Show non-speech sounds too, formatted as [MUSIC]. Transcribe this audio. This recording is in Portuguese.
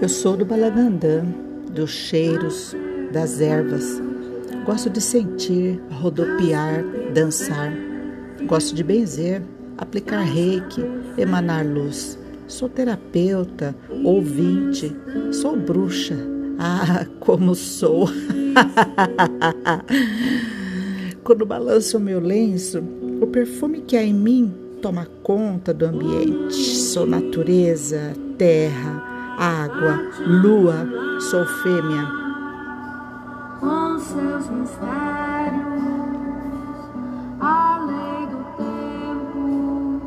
Eu sou do Balagandã, dos cheiros, das ervas. Gosto de sentir, rodopiar, dançar. Gosto de benzer, aplicar reiki, emanar luz. Sou terapeuta, ouvinte, sou bruxa. Ah, como sou! [LAUGHS] Quando balanço o meu lenço, o perfume que há em mim toma conta do ambiente. Sou natureza, terra, água, lua, sou fêmea. Com seus mistérios.